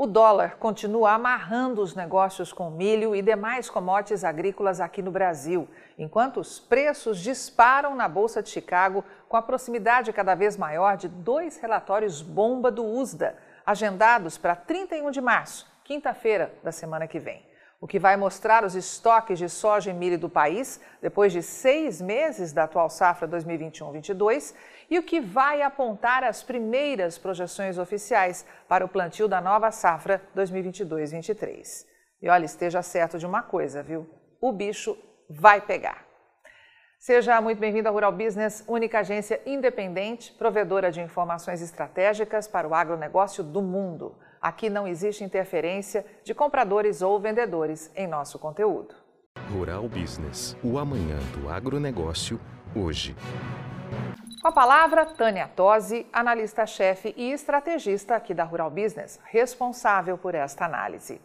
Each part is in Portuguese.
O dólar continua amarrando os negócios com milho e demais commodities agrícolas aqui no Brasil, enquanto os preços disparam na Bolsa de Chicago com a proximidade cada vez maior de dois relatórios bomba do USDA, agendados para 31 de março, quinta-feira da semana que vem o que vai mostrar os estoques de soja e milho do país depois de seis meses da atual safra 2021-22 e o que vai apontar as primeiras projeções oficiais para o plantio da nova safra 2022-23. E olha, esteja certo de uma coisa, viu? O bicho vai pegar. Seja muito bem-vindo ao Rural Business, única agência independente, provedora de informações estratégicas para o agronegócio do mundo. Aqui não existe interferência de compradores ou vendedores em nosso conteúdo. Rural Business, o amanhã do agronegócio, hoje. Com a palavra, Tânia Tosi, analista-chefe e estrategista aqui da Rural Business, responsável por esta análise.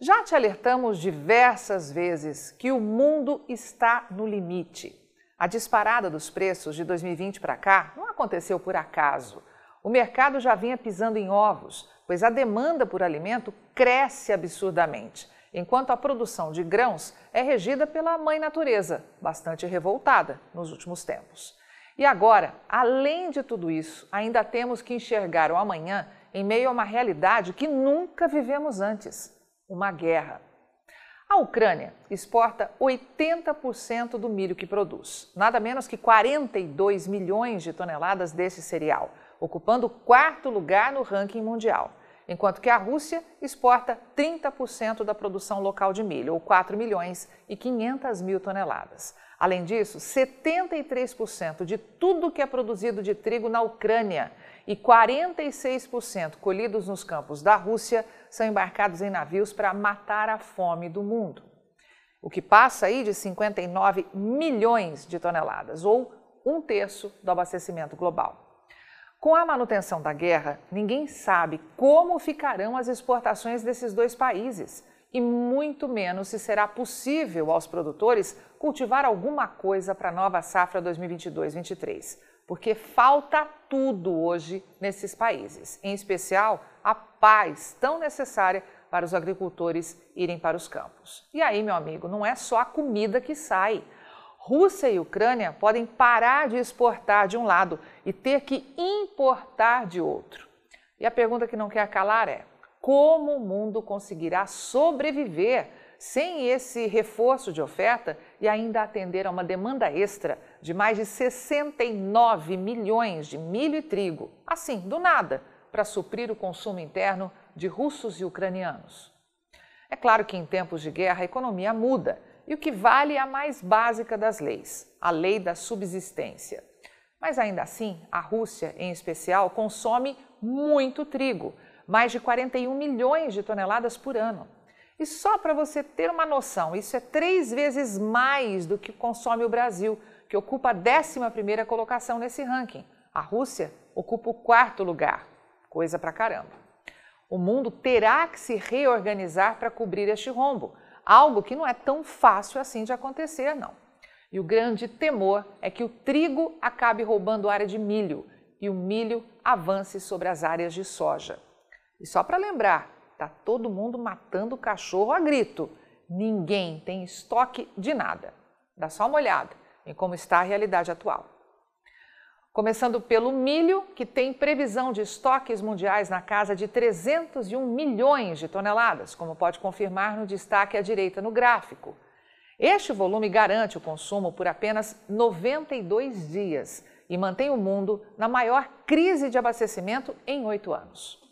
Já te alertamos diversas vezes que o mundo está no limite. A disparada dos preços de 2020 para cá não aconteceu por acaso. O mercado já vinha pisando em ovos, pois a demanda por alimento cresce absurdamente, enquanto a produção de grãos é regida pela mãe natureza, bastante revoltada nos últimos tempos. E agora, além de tudo isso, ainda temos que enxergar o amanhã em meio a uma realidade que nunca vivemos antes: uma guerra. A Ucrânia exporta 80% do milho que produz, nada menos que 42 milhões de toneladas desse cereal, ocupando o quarto lugar no ranking mundial enquanto que a Rússia exporta 30% da produção local de milho, ou 4 milhões e 500 mil toneladas. Além disso, 73% de tudo que é produzido de trigo na Ucrânia e 46% colhidos nos campos da Rússia são embarcados em navios para matar a fome do mundo, o que passa aí de 59 milhões de toneladas, ou um terço do abastecimento global. Com a manutenção da guerra, ninguém sabe como ficarão as exportações desses dois países e muito menos se será possível aos produtores cultivar alguma coisa para a nova safra 2022-23, porque falta tudo hoje nesses países, em especial a paz tão necessária para os agricultores irem para os campos. E aí, meu amigo, não é só a comida que sai. Rússia e Ucrânia podem parar de exportar de um lado e ter que importar de outro. E a pergunta que não quer calar é: como o mundo conseguirá sobreviver sem esse reforço de oferta e ainda atender a uma demanda extra de mais de 69 milhões de milho e trigo, assim, do nada, para suprir o consumo interno de russos e ucranianos? É claro que em tempos de guerra a economia muda e o que vale é a mais básica das leis, a lei da subsistência. Mas ainda assim, a Rússia, em especial, consome muito trigo, mais de 41 milhões de toneladas por ano. E só para você ter uma noção, isso é três vezes mais do que consome o Brasil, que ocupa a 11 colocação nesse ranking. A Rússia ocupa o quarto lugar. Coisa pra caramba. O mundo terá que se reorganizar para cobrir este rombo, algo que não é tão fácil assim de acontecer, não. E o grande temor é que o trigo acabe roubando área de milho e o milho avance sobre as áreas de soja. E só para lembrar, tá todo mundo matando o cachorro a grito. Ninguém tem estoque de nada. Dá só uma olhada em como está a realidade atual. Começando pelo milho, que tem previsão de estoques mundiais na casa de 301 milhões de toneladas, como pode confirmar no destaque à direita no gráfico. Este volume garante o consumo por apenas 92 dias e mantém o mundo na maior crise de abastecimento em oito anos.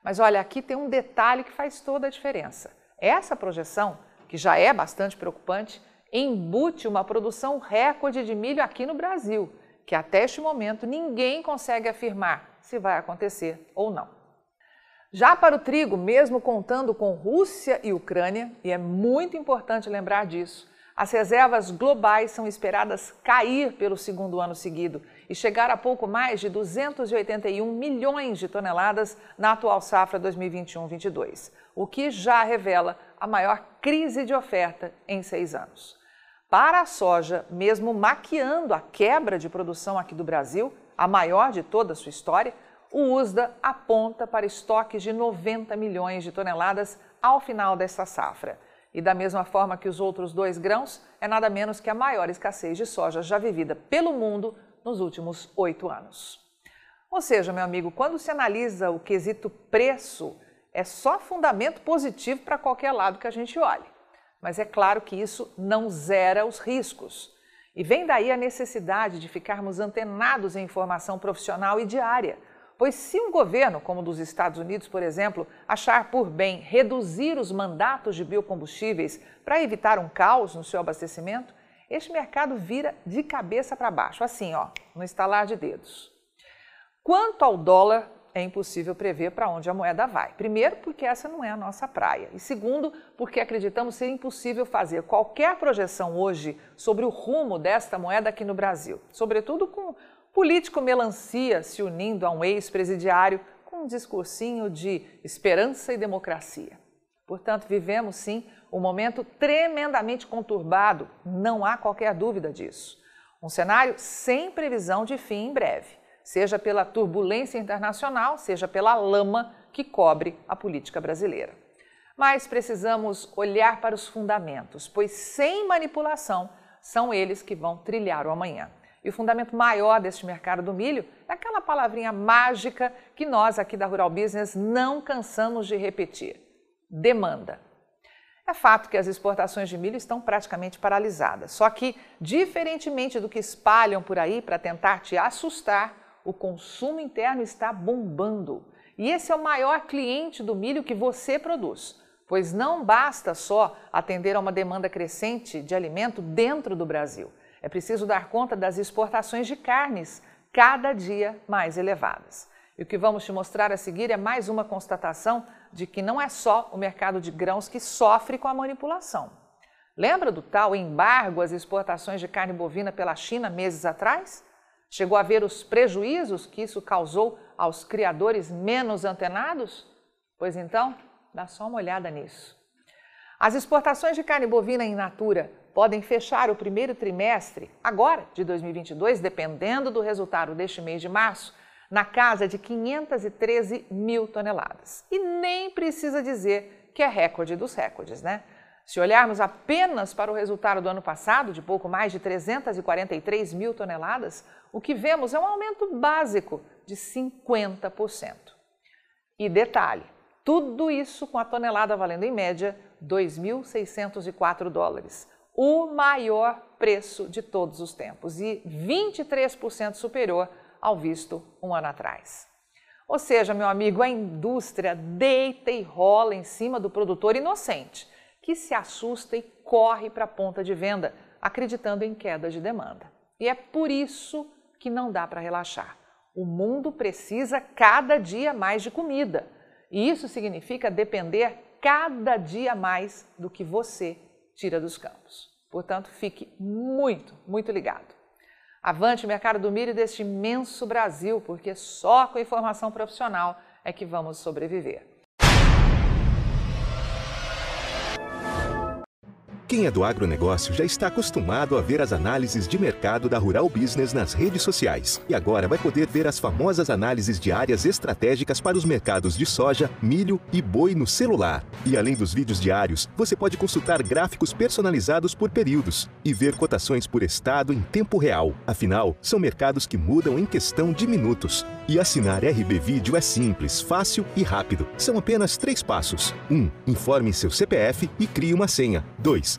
Mas olha, aqui tem um detalhe que faz toda a diferença. Essa projeção, que já é bastante preocupante, embute uma produção recorde de milho aqui no Brasil que até este momento ninguém consegue afirmar se vai acontecer ou não. Já para o trigo, mesmo contando com Rússia e Ucrânia, e é muito importante lembrar disso, as reservas globais são esperadas cair pelo segundo ano seguido e chegar a pouco mais de 281 milhões de toneladas na atual safra 2021-22, o que já revela a maior crise de oferta em seis anos. Para a soja, mesmo maquiando a quebra de produção aqui do Brasil, a maior de toda a sua história, O USDA aponta para estoques de 90 milhões de toneladas ao final desta safra. E da mesma forma que os outros dois grãos, é nada menos que a maior escassez de soja já vivida pelo mundo nos últimos oito anos. Ou seja, meu amigo, quando se analisa o quesito preço, é só fundamento positivo para qualquer lado que a gente olhe. Mas é claro que isso não zera os riscos. E vem daí a necessidade de ficarmos antenados em informação profissional e diária. Pois se um governo, como o dos Estados Unidos, por exemplo, achar por bem reduzir os mandatos de biocombustíveis para evitar um caos no seu abastecimento, este mercado vira de cabeça para baixo, assim, ó, no estalar de dedos. Quanto ao dólar, é impossível prever para onde a moeda vai. Primeiro, porque essa não é a nossa praia. E segundo, porque acreditamos ser impossível fazer qualquer projeção hoje sobre o rumo desta moeda aqui no Brasil. Sobretudo com político melancia se unindo a um ex-presidiário com um discursinho de esperança e democracia. Portanto, vivemos sim um momento tremendamente conturbado, não há qualquer dúvida disso. Um cenário sem previsão de fim em breve seja pela turbulência internacional, seja pela lama que cobre a política brasileira. Mas precisamos olhar para os fundamentos, pois sem manipulação são eles que vão trilhar o amanhã. E o fundamento maior deste mercado do milho é aquela palavrinha mágica que nós aqui da Rural Business não cansamos de repetir: demanda. É fato que as exportações de milho estão praticamente paralisadas. Só que, diferentemente do que espalham por aí para tentar te assustar, o consumo interno está bombando. E esse é o maior cliente do milho que você produz, pois não basta só atender a uma demanda crescente de alimento dentro do Brasil. É preciso dar conta das exportações de carnes, cada dia mais elevadas. E o que vamos te mostrar a seguir é mais uma constatação de que não é só o mercado de grãos que sofre com a manipulação. Lembra do tal embargo às exportações de carne bovina pela China meses atrás? Chegou a ver os prejuízos que isso causou aos criadores menos antenados? Pois então, dá só uma olhada nisso. As exportações de carne bovina in natura podem fechar o primeiro trimestre, agora de 2022, dependendo do resultado deste mês de março, na casa de 513 mil toneladas. E nem precisa dizer que é recorde dos recordes, né? Se olharmos apenas para o resultado do ano passado, de pouco mais de 343 mil toneladas, o que vemos é um aumento básico de 50%. E detalhe, tudo isso com a tonelada valendo em média 2.604 dólares, o maior preço de todos os tempos e 23% superior ao visto um ano atrás. Ou seja, meu amigo, a indústria deita e rola em cima do produtor inocente que se assusta e corre para a ponta de venda, acreditando em queda de demanda. E é por isso que não dá para relaxar. O mundo precisa cada dia mais de comida. E isso significa depender cada dia mais do que você tira dos campos. Portanto, fique muito, muito ligado. Avante mercado do milho deste imenso Brasil, porque só com informação profissional é que vamos sobreviver. Quem é do agronegócio já está acostumado a ver as análises de mercado da Rural Business nas redes sociais. E agora vai poder ver as famosas análises de áreas estratégicas para os mercados de soja, milho e boi no celular. E além dos vídeos diários, você pode consultar gráficos personalizados por períodos e ver cotações por estado em tempo real. Afinal, são mercados que mudam em questão de minutos. E assinar RB Vídeo é simples, fácil e rápido. São apenas três passos. 1. Um, informe seu CPF e crie uma senha. 2.